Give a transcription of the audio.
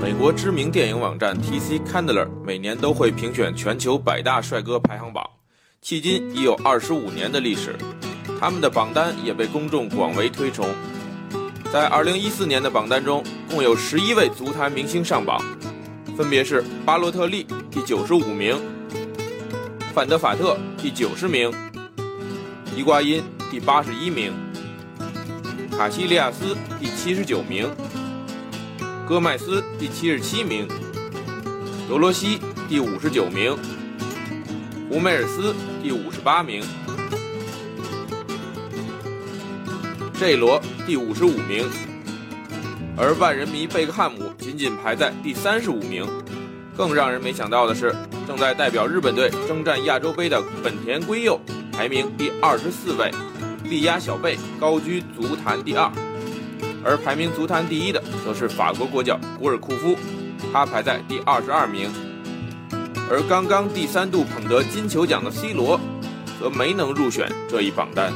美国知名电影网站 TC Candler 每年都会评选全球百大帅哥排行榜，迄今已有二十五年的历史。他们的榜单也被公众广为推崇。在二零一四年的榜单中，共有十一位足坛明星上榜，分别是巴洛特利第九十五名，范德法特第九十名，伊瓜因第八十一名，卡西利亚斯第七十九名，戈麦斯第七十七名，德罗西第五十九名，胡梅尔斯第五十八名。这罗第五十五名，而万人迷贝克汉姆仅仅排在第三十五名。更让人没想到的是，正在代表日本队征战亚洲杯的本田圭佑排名第二十四位，力压小贝高居足坛第二。而排名足坛第一的则是法国国脚古尔库夫，他排在第二十二名。而刚刚第三度捧得金球奖的 C 罗，则没能入选这一榜单。